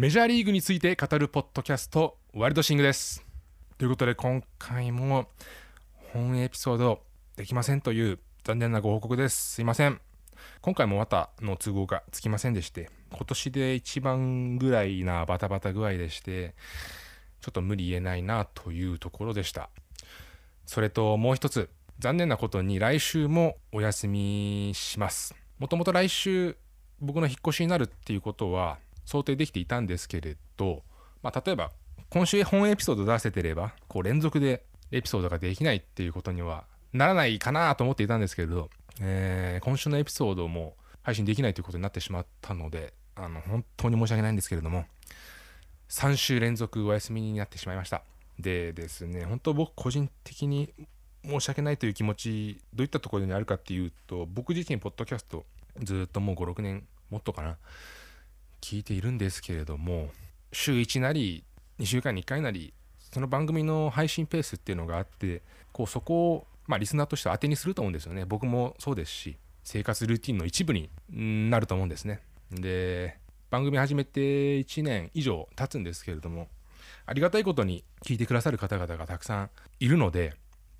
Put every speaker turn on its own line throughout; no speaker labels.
メジャーリーグについて語るポッドキャストワイルドシングです。ということで今回も本エピソードできませんという残念なご報告です。すいません。今回もまたの都合がつきませんでして今年で一番ぐらいなバタバタ具合でしてちょっと無理言えないなというところでした。それともう一つ残念なことに来週もお休みします。もともと来週僕の引っ越しになるっていうことは想定できていたんですけれど、まあ、例えば今週本エピソード出せてればこう連続でエピソードができないっていうことにはならないかなと思っていたんですけれど、えー、今週のエピソードも配信できないということになってしまったのであの本当に申し訳ないんですけれども3週連続お休みになってしまいました。でですね本当僕個人的に申し訳ないという気持ちどういったところにあるかっていうと僕自身ポッドキャストずっともう56年もっとかな聞いているんですけれども週1なり2週間に1回なりその番組の配信ペースっていうのがあってこうそこをまあリスナーとして当てにすると思うんですよね。僕もそうですし生活ルーティンの一部になると思うんですね。で番組始めて1年以上経つんですけれどもありがたいことに聞いてくださる方々がたくさんいるので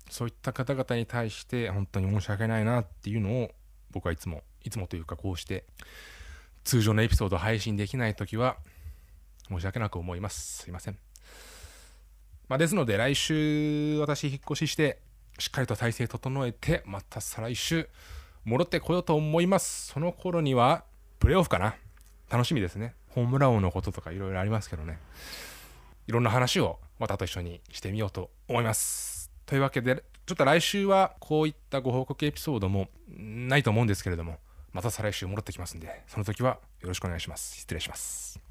そういった方々に対して本当に申し訳ないなっていうのを僕はいつもいつもというかこうして通常のエピソード配信できない時は申し訳なく思います。すいません、まあ、ですので来週私引っ越ししてしっかりと体制整えてまた再来週戻ってこようと思います。その頃にはプレーオフかな。楽しみですね。ホームラン王のこととかいろいろありますけどね。いろんな話をまたと一緒にしてみようと思います。というわけでちょっと来週はこういったご報告エピソードもないと思うんですけれどもまた再来週戻ってきますんでその時はよろしくお願いします。失礼します。